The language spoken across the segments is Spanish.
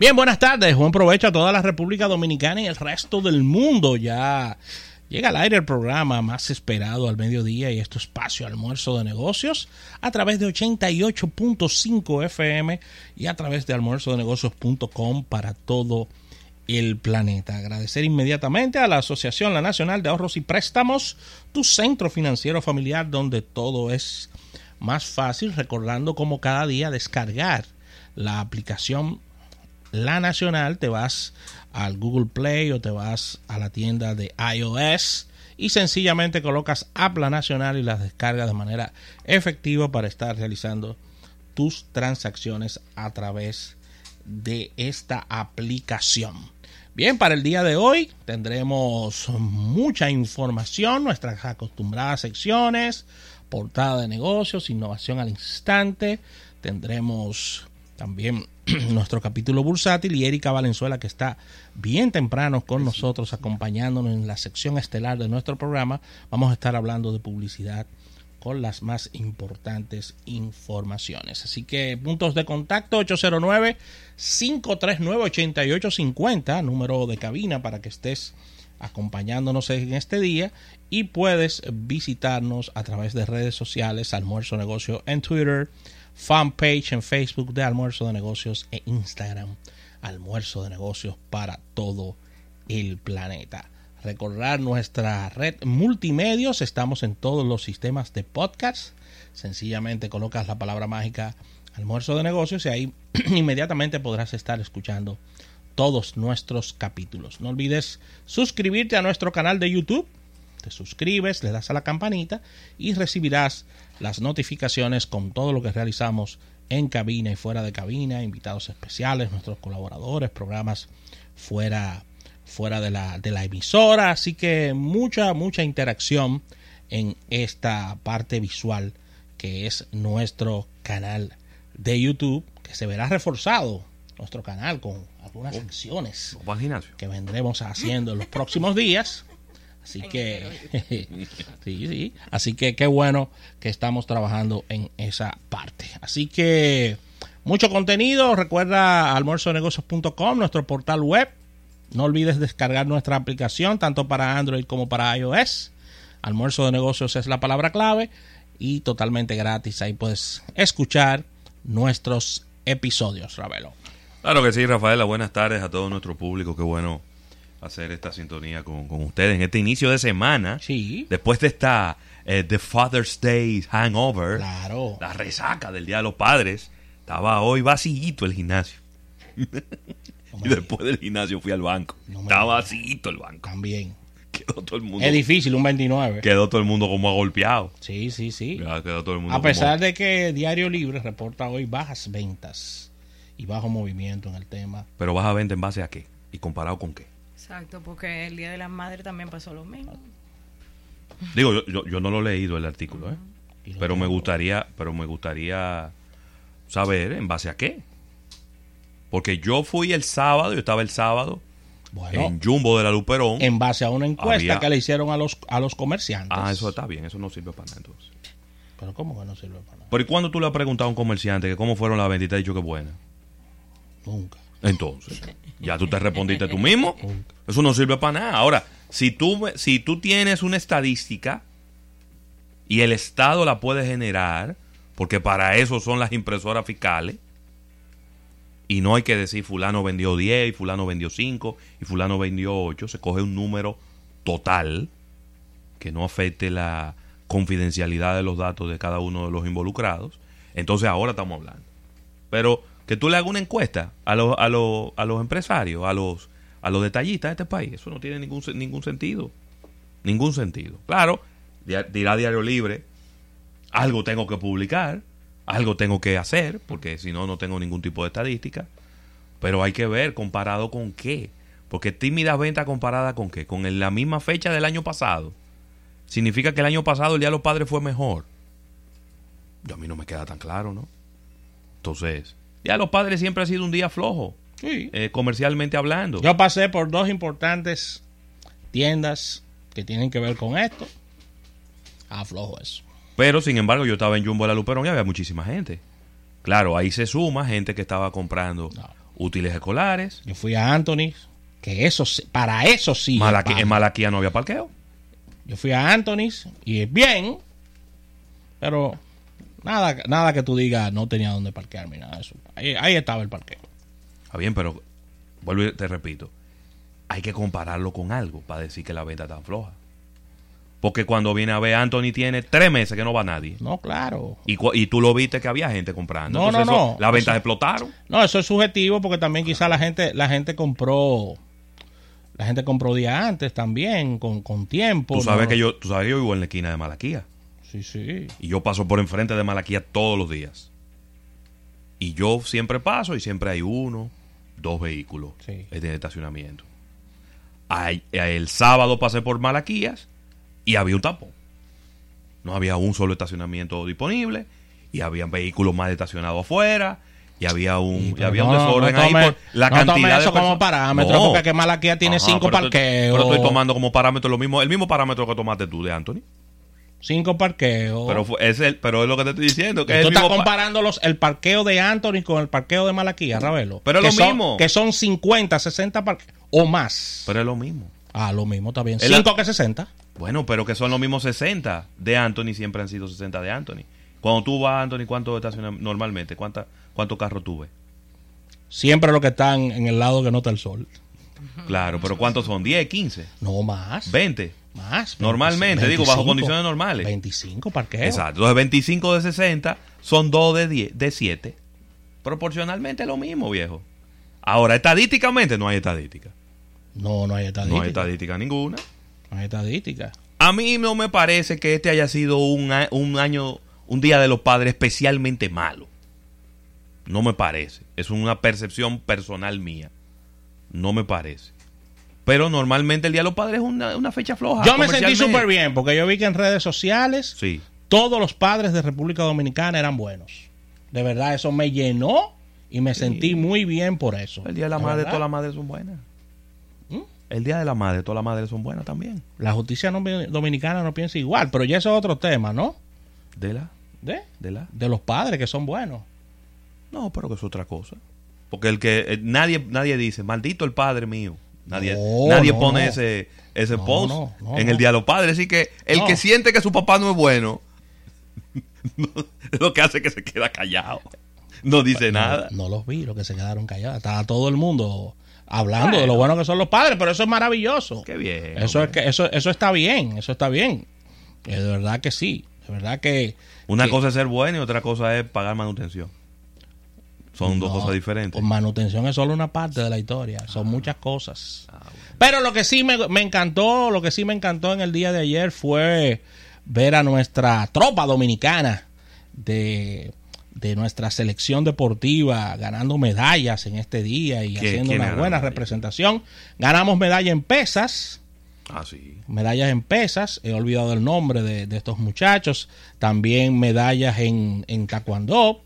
Bien, buenas tardes. Buen provecho a toda la República Dominicana y el resto del mundo. Ya llega al aire el programa más esperado al mediodía y esto espacio almuerzo de negocios a través de 88.5 FM y a través de almuerzodenegocios.com para todo el planeta. Agradecer inmediatamente a la Asociación La Nacional de Ahorros y Préstamos, tu centro financiero familiar donde todo es más fácil, recordando cómo cada día descargar la aplicación La Nacional, te vas al Google Play o te vas a la tienda de iOS y sencillamente colocas App La Nacional y las descargas de manera efectiva para estar realizando tus transacciones a través de esta aplicación. Bien, para el día de hoy tendremos mucha información, nuestras acostumbradas secciones, portada de negocios, innovación al instante. Tendremos también nuestro capítulo bursátil y Erika Valenzuela que está bien temprano con nosotros acompañándonos en la sección estelar de nuestro programa. Vamos a estar hablando de publicidad con las más importantes informaciones. Así que puntos de contacto 809-539-8850, número de cabina para que estés acompañándonos en este día y puedes visitarnos a través de redes sociales Almuerzo Negocio en Twitter, fanpage en Facebook de Almuerzo de Negocios e Instagram Almuerzo de Negocios para todo el planeta. Recordar nuestra red multimedios, estamos en todos los sistemas de podcast. Sencillamente colocas la palabra mágica almuerzo de negocios y ahí inmediatamente podrás estar escuchando todos nuestros capítulos. No olvides suscribirte a nuestro canal de YouTube. Te suscribes, le das a la campanita y recibirás las notificaciones con todo lo que realizamos en cabina y fuera de cabina, invitados especiales, nuestros colaboradores, programas fuera, fuera de, la, de la emisora. Así que mucha, mucha interacción en esta parte visual que es nuestro canal de YouTube, que se verá reforzado nuestro canal con algunas secciones que vendremos haciendo en los próximos días. Así que, sí, sí. Así que qué bueno que estamos trabajando en esa parte. Así que mucho contenido. Recuerda almuerzonegocios.com, nuestro portal web. No olvides descargar nuestra aplicación tanto para Android como para iOS. Almuerzo de negocios es la palabra clave y totalmente gratis. Ahí puedes escuchar nuestros episodios, Ravelo. Claro que sí, Rafaela. Buenas tardes a todo nuestro público. Qué bueno hacer esta sintonía con, ustedes en este inicio de semana. Sí. Después de esta eh, The Father's Day Hangover. Claro. La resaca del Día de los Padres. Estaba hoy vacillito el gimnasio. y después del gimnasio fui al banco. Estaba vacillito el banco. También. Quedó todo el mundo. Es difícil, un 29. Quedó todo el mundo como golpeado. Sí, sí, sí. quedó todo el mundo A pesar de que Diario Libre reporta hoy bajas ventas y bajo movimiento en el tema. Pero baja venta en base a qué y comparado con qué. Exacto, porque el Día de la Madre también pasó lo mismo. Digo, yo, yo, no lo he leído el artículo, ¿eh? pero me gustaría, pero me gustaría saber en base a qué. Porque yo fui el sábado, yo estaba el sábado en Jumbo de la Luperón. En base a una encuesta que le hicieron a los, a los comerciantes. Ah, eso está bien, eso no sirve para nada entonces. Pero ¿cómo que no sirve para nada? Pero ¿y cuando tú le has preguntado a un comerciante que cómo fueron las ventas y te ha dicho que buena? Nunca. Entonces, ya tú te respondiste tú mismo. Eso no sirve para nada. Ahora, si tú, si tú tienes una estadística y el Estado la puede generar, porque para eso son las impresoras fiscales, y no hay que decir fulano vendió 10 y fulano vendió 5 y fulano vendió 8, se coge un número total que no afecte la confidencialidad de los datos de cada uno de los involucrados. Entonces ahora estamos hablando. Pero que tú le hagas una encuesta a los, a los, a los empresarios, a los, a los detallistas de este país. Eso no tiene ningún, ningún sentido. Ningún sentido. Claro, dirá Diario Libre, algo tengo que publicar, algo tengo que hacer, porque si no, no tengo ningún tipo de estadística. Pero hay que ver comparado con qué. Porque tímida venta comparada con qué. Con la misma fecha del año pasado. Significa que el año pasado el Día de los Padres fue mejor. Yo a mí no me queda tan claro, ¿no? Entonces, ya los padres siempre ha sido un día flojo, eh, comercialmente hablando. Yo pasé por dos importantes tiendas que tienen que ver con esto. Ah, flojo eso. Pero sin embargo, yo estaba en Jumbo de la Luperón y había muchísima gente. Claro, ahí se suma gente que estaba comprando útiles escolares. Yo fui a Anthony, que eso para eso sí. Malaqui- en Malaquía no había parqueo. Yo fui a Anthony's y es bien, pero nada, nada que tú digas no tenía dónde parquearme, nada de eso. Ahí, ahí estaba el parqueo. Está bien, pero vuelvo y te repito. Hay que compararlo con algo para decir que la venta está floja. Porque cuando viene a ver, Anthony tiene tres meses que no va nadie. No, claro. Y, y tú lo viste que había gente comprando. No, Entonces no, eso- no. Las ventas Eso- explotaron. No, eso es subjetivo porque también quizá la gente, la gente compró, la gente compró día antes también, con, con tiempo. Tú sabes, ¿no? que yo, tú sabes que yo vivo en la esquina de Malaquía. Sí, sí. Y yo paso por enfrente de Malaquía todos los días. Y yo siempre paso y siempre hay uno, dos vehículos Sí. en el estacionamiento. Ay- el sábado pasé por Malaquías y había un tapón. No había un solo estacionamiento disponible y había vehículos mal estacionados afuera y había un, y había un desorden no ahí tome- por la cantidad tome de eso como parámetro, porque que Malaquía tiene Ajá, cinco pero estoy- parqueos. Pero estoy tomando como parámetro lo mismo, el mismo parámetro que tomaste tú de Anthony. Cinco parqueos. Pero es el, pero es lo que te estoy diciendo. Que es Tú el estás mismo comparando los, el parqueo de Anthony con el parqueo de Malaquía, Ravelo. Pero es que lo son- mismo. Que son 50, 60 parqueos o más. Pero es lo mismo. ah, lo mismo, está bien. Es la- 5 que 60. Bueno, pero que son los mismos 60 de Anthony, siempre han sido 60 de Anthony. Cuando tú vas a Anthony, ¿cuánto estaciona normalmente? ¿Cuánta, ¿Cuántos carros tú ves? Siempre los que están en el lado que no está el sol. Claro, pero ¿cuántos son? ¿10, 15, No más. 20? Más. Normalmente, digo, bajo condiciones normales. 25 parqueos. Exacto. Entonces, 25 de 60 son 2 de 10, de 7. Proporcionalmente lo mismo, viejo. Ahora, estadísticamente no hay estadística. No, no hay estadística. No hay estadística ninguna. No hay estadística. A mí no me parece que este haya sido un, un año, un día de los padres especialmente malo. No me parece. Es una percepción personal mía. No me parece. Pero normalmente el día de los padres es una, una fecha floja. yo me sentí súper bien porque yo vi que en redes sociales Sí. todos los padres de República Dominicana eran buenos. De verdad, eso me llenó y me sentí muy bien por eso. El día de la De madre, todas las madres son buenas. ¿Mm? El día de la madre, todas las madres son buenas también. La justicia no- dominicana no piensa igual, pero ya eso es otro tema, ¿no? De la, De, de la. de los padres que son buenos. No, pero que es otra cosa. Porque el que eh, nadie nadie dice, maldito el padre mío. Nadie, No, nadie no, pone no. ese ese post en el día de los padres. Así que el que siente que su papá no es bueno, no, es lo que hace que se queda callado. No dice nada. No, los vi, los que se quedaron callados. Estaba todo el mundo hablando de lo bueno que son los padres, pero eso es maravilloso. Qué bien. Eso es que eso eso está bien, eso está bien. Eh, de verdad que sí, de verdad que Una que- cosa es ser bueno y otra cosa es pagar manutención. Son dos cosas diferentes. Pues manutención es solo una parte de la historia, son muchas cosas. Ah, bueno. Pero lo que sí me, me encantó, lo que sí me encantó en el día de ayer fue ver a nuestra tropa dominicana de, de nuestra selección deportiva ganando medallas en este día y ¿Quién- haciendo una buena medalla? representación. Ganamos medalla en pesas, Ah, sí. medallas en pesas, he olvidado el nombre de, de estos muchachos, también medallas en, en taekwondo,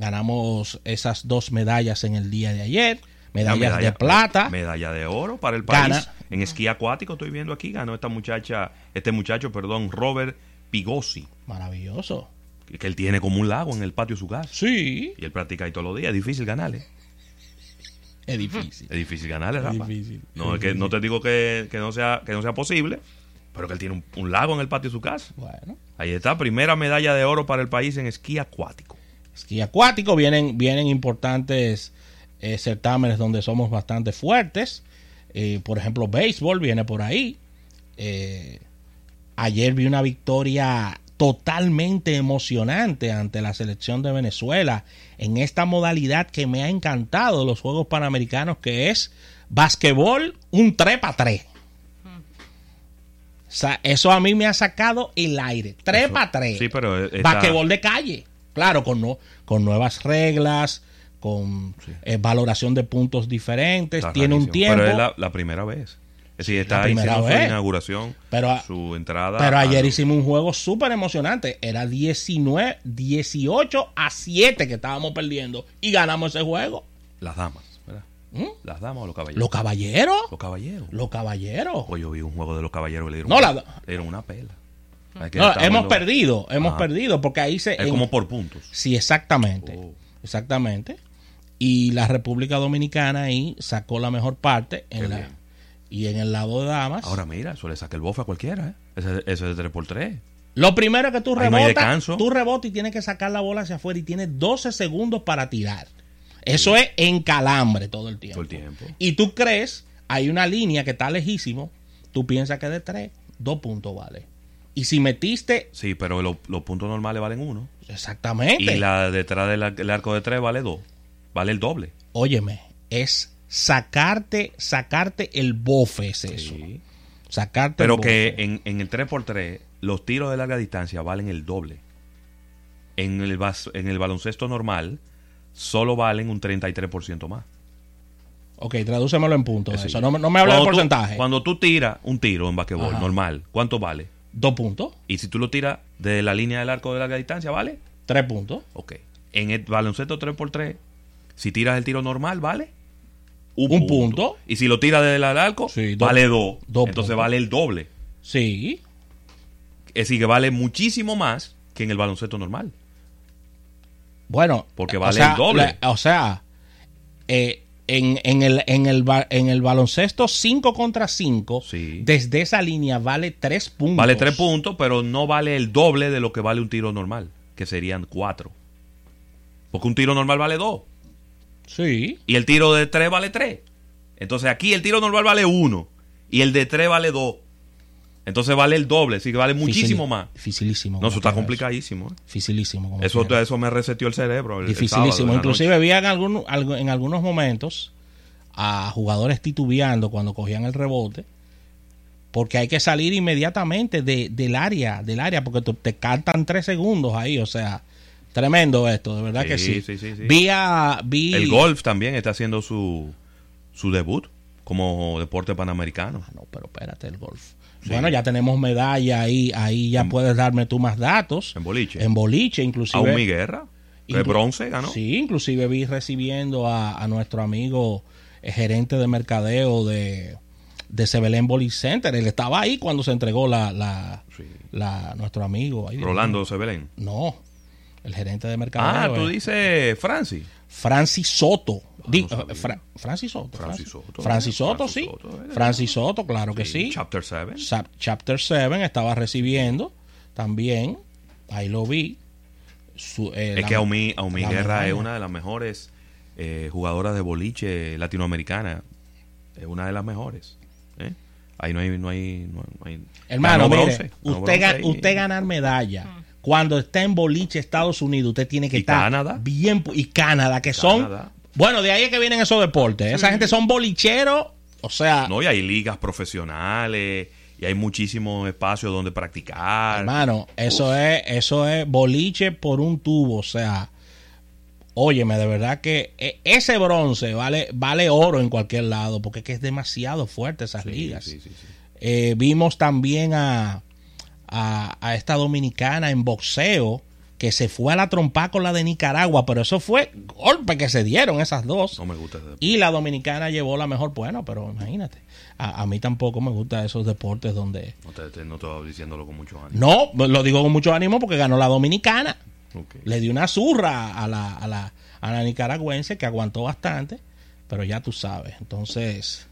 ganamos esas dos medallas en el día de ayer, medallas de plata, Medalla de oro para el país. Gana. En esquí acuático estoy viendo aquí. Ganó esta muchacha, este muchacho, perdón, Robert Pigosi. maravilloso. Que él tiene como un lago en el patio de su casa. Sí, Y él practica ahí todos los días. Es difícil ganarle. es difícil. Es difícil ganarle, Es Rafa. difícil. No, Es es que no te digo que, que no sea, que no sea posible, pero que él tiene un, un lago en el patio de su casa. Bueno, Ahí está, primera medalla de oro para el país en esquí acuático. Esquí acuático, vienen, vienen importantes eh, certámenes donde somos bastante fuertes. Eh, por ejemplo, béisbol viene por ahí. Eh, ayer vi una victoria totalmente emocionante ante la selección de Venezuela en esta modalidad que me ha encantado de los Juegos Panamericanos, que es basquetbol un 3 para 3. O sea, eso a mí me ha sacado el aire. 3 Eso- para 3. sí, pero Basquetbol de calle. Claro, con, no- con nuevas reglas, con eh, valoración de puntos diferentes. Está tiene un tiempo. Pero es la, la primera vez. Es decir, está su inauguración, Pero su entrada. Pero ayer hicimos un juego súper emocionante. Era 19, 18 a 7 que estábamos perdiendo. Y ganamos ese juego. Las damas, ¿verdad? ¿Mm? Las damas o los caballeros. Los caballeros. Los caballeros. Los caballeros. Yo vi un juego de los caballeros y le dieron, No, una, la- le dieron una pela. No, hemos perdido. Hemos Ajá. perdido. Porque ahí se. Es en- como por puntos. Sí, exactamente. Oh. Exactamente. Y la República Dominicana ahí sacó la mejor parte. En Qué la, bien. y en el lado de damas. Ahora mira, eso le saca el bofe a cualquiera, ¿eh? Ese, ese es de 3x3. Lo primero que tú no rebotas, descanso. tú rebotas y tienes que sacar la bola hacia afuera y tienes 12 segundos para tirar. Eso es en calambre todo el tiempo. Todo el tiempo. Y tú crees, hay una línea que está lejísimo, tú piensas que de 3, 2 puntos vale. Y si metiste Sí, pero lo- los puntos normales valen uno. exactamente, Y la detrás del ar- el arco de 3 vale 2. Vale el doble. óyeme, es sacarte, sacarte el bofe es eso. Sí. Sacarte Pero el que bofe. en, en el 3x3 los tiros de larga distancia valen el doble. En el, bas- en el baloncesto normal solo valen un 33% más. Ok, tradúcemelo en puntos. Sí. Eso. No, me- no me habla de tú- porcentaje. cuando tú tiras un tiro en basquetbol normal, ¿cuánto vale? Dos puntos, Y si tú lo tiras de la línea del arco de larga distancia, ¿vale? tres puntos. Ok. En el baloncesto 3x3, si tiras el tiro normal, ¿vale? Un punto. Y si lo tiras desde el arco, Sí, vale 2. dos Entonces puntos. vale el doble. Sí, Es decir, que vale muchísimo más que en el baloncesto normal. Bueno, Porque o vale sea, el doble. la- o sea, eh, en, en el, en, el, en el baloncesto 5 contra 5, Sí. desde esa línea vale 3 puntos. Vale 3 puntos, pero no vale el doble de lo que vale un tiro normal, que serían 4. Porque un tiro normal vale 2. Sí, Y el tiro de 3 vale 3. Entonces aquí el tiro normal vale 1. Y el de 3 vale 2. Entonces vale el doble, que vale muchísimo más. Dificilísimo. No, eso está complicadísimo. ¿eh? Dificilísimo. como Eso, quiera. eso me reseteó el cerebro. el- el Dificilísimo. en la Inclusive vi en, algún- en algunos momentos a jugadores titubeando cuando cogían el rebote. Porque hay que salir inmediatamente de- del área, del área, porque te, te cantan tres segundos ahí, o sea, tremendo esto, de verdad Sí, que sí. sí, sí, sí. Vi a, vi El golf también está haciendo su, su debut como deporte panamericano. Ah, no, pero espérate, el golf. Bueno, ya tenemos medalla ahí, ahí ya puedes darme tú más datos. En boliche. En boliche, A inclusive. un Guerra. De bronce ganó. Sí, inclusive vi recibiendo a, a nuestro amigo eh, gerente de mercadeo de, de Sebelén Bowling Center. Él estaba ahí cuando se entregó la, la, Sí. la- nuestro amigo. Dios Rolando Sebelén. No, el gerente de Ah, mercadeo. tú eh, dices Francis. Francis Soto. Di- no eh, Fra- Francis Soto. Francis Soto. Francis Soto, Francis sí. Soto, eh. Francis Soto, claro que sí. Chapter 7. Sa- Chapter 7 estaba recibiendo también. Ahí lo vi. Su- eh, Es la- que Aumi, Aumi Guerra es una de las mejores eh, jugadoras de boliche latinoamericana. Es una de las mejores. ¿eh? Ahí no hay... No hay, no hay- Hermano, mire, bronce, usted, ga- usted ganar medalla. Cuando está en boliche Estados Unidos, usted tiene que Y estar Canadá. bien. Y Canadá, que son. Canadá. Bueno, de ahí es que vienen esos deportes. Esa gente son bolicheros. O sea, No, y hay ligas profesionales y hay muchísimos espacios donde practicar. hermano, eso es, eso es boliche por un tubo. O sea, óyeme, de verdad que eh, ese bronce vale, vale oro en cualquier lado, porque es que es demasiado fuerte esas Sí, ligas. sí, sí, sí. Eh, vimos también a, a, a esta dominicana en boxeo que se fue a la trompa con la de Nicaragua, pero eso fue golpe que se dieron esas dos. No me gusta ese. Y la dominicana llevó la mejor, bueno, pero imagínate, a, a mí tampoco me gustan esos deportes donde... No te, no te diciéndolo con mucho ánimo. No, lo digo con mucho ánimo porque ganó la dominicana. Le dio una zurra a la, a la, a la nicaragüense que aguantó bastante, pero ya tú sabes. Entonces,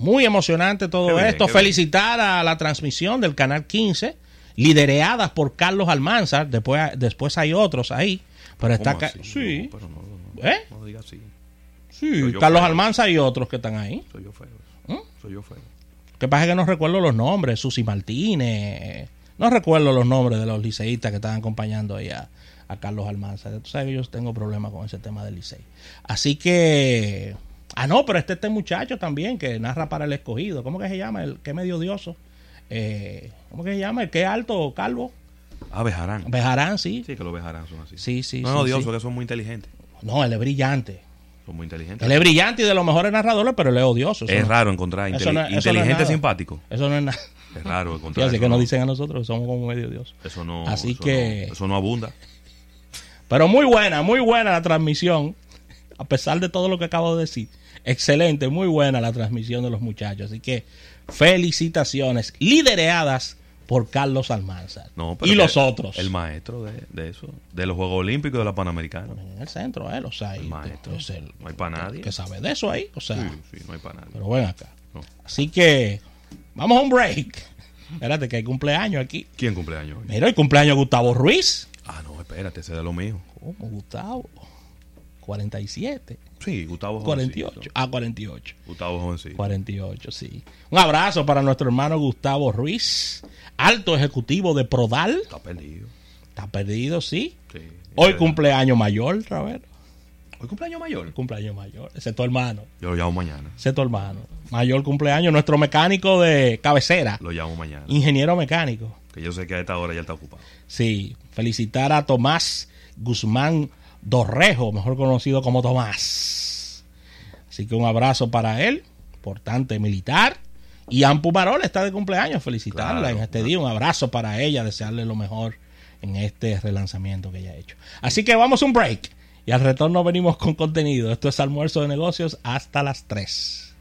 muy emocionante todo bien, esto. bien. Felicitar a la transmisión del Canal 15, lideradas por Carlos Almanzar. Después, después hay otros ahí, pero está... Sí, No, pero no, no, no, ¿Eh? no digas así. sí. Carlos feo. Almanzar y otros que están ahí. Soy yo feo. ¿Mm? Soy yo feo. Que pasa es que no recuerdo los nombres, Susi Martínez, no recuerdo los nombres de los liceístas que estaban acompañando ahí a, a Carlos Almanza. Tú sabes que yo tengo problemas con ese tema del licey. Así que, ah no, pero este este muchacho también que narra para el escogido, ¿cómo que se llama? El que medio dioso. Eh, ¿Cómo que se llama? El que alto, calvo. Ah, Bejarán. Bejarán, sí. Sí, que los Bejarán son así. Sí, sí. no, sí, no, Dios, sí. porque son muy inteligentes. No, él es brillante. Son muy inteligentes. Él es brillante y de los mejores narradores, pero él es odioso. Eso es no- raro encontrar eso no- eso inteligente nada. simpático. Eso no es nada. Es raro encontrar. Eso que nos no- dicen a nosotros, somos como medio odiosos. Eso no. Así eso que- no- eso no abunda. Pero muy buena, muy buena la transmisión. A pesar de todo lo que acabo de decir. Excelente, muy buena la transmisión de los muchachos. Así que felicitaciones. Lideradas por Carlos Almanzar. No, y los otros. El maestro de, de eso, de los Juegos Olímpicos de la Panamericana. en el centro, él, o sea, El y- maestro. es el- No hay pa' nadie. Que sabe de eso ahí, o sea, Sí, sí, no hay para nadie. pero ven acá. No. Así que vamos a un break. Espérate, que hay cumpleaños aquí. ¿Quién cumpleaños hoy? Mira, el cumpleaños de Gustavo Ruiz. Ah, no, espérate, ese de lo mío. ¿Cómo, Gustavo? 47. Sí, Gustavo 48. Jovencito. Ah, 48. Gustavo Jovencito. 48, sí. Un abrazo para nuestro hermano Gustavo Ruiz, alto ejecutivo de Prodal. Está perdido. Está perdido, sí. Sí. Hoy cumpleaños mayor, Ravero. Hoy cumpleaños mayor. Cumpleaños mayor. Ese es tu hermano. Yo lo llamo mañana. Ese es tu hermano. Mayor cumpleaños, nuestro mecánico de cabecera. Lo llamo mañana. Ingeniero mecánico. Que yo sé que a esta hora ya está ocupado. Sí. Felicitar a Tomás Guzmán Dorrejo, mejor conocido como Tomás. Así que un abrazo para él, importante militar. Y Ampu Marol está de cumpleaños, felicitarla Claro. en este día. Un abrazo para ella, desearle lo mejor en este relanzamiento que ella ha hecho. Así que vamos a un break. Y al retorno venimos con contenido. Esto es almuerzo de negocios hasta las 3.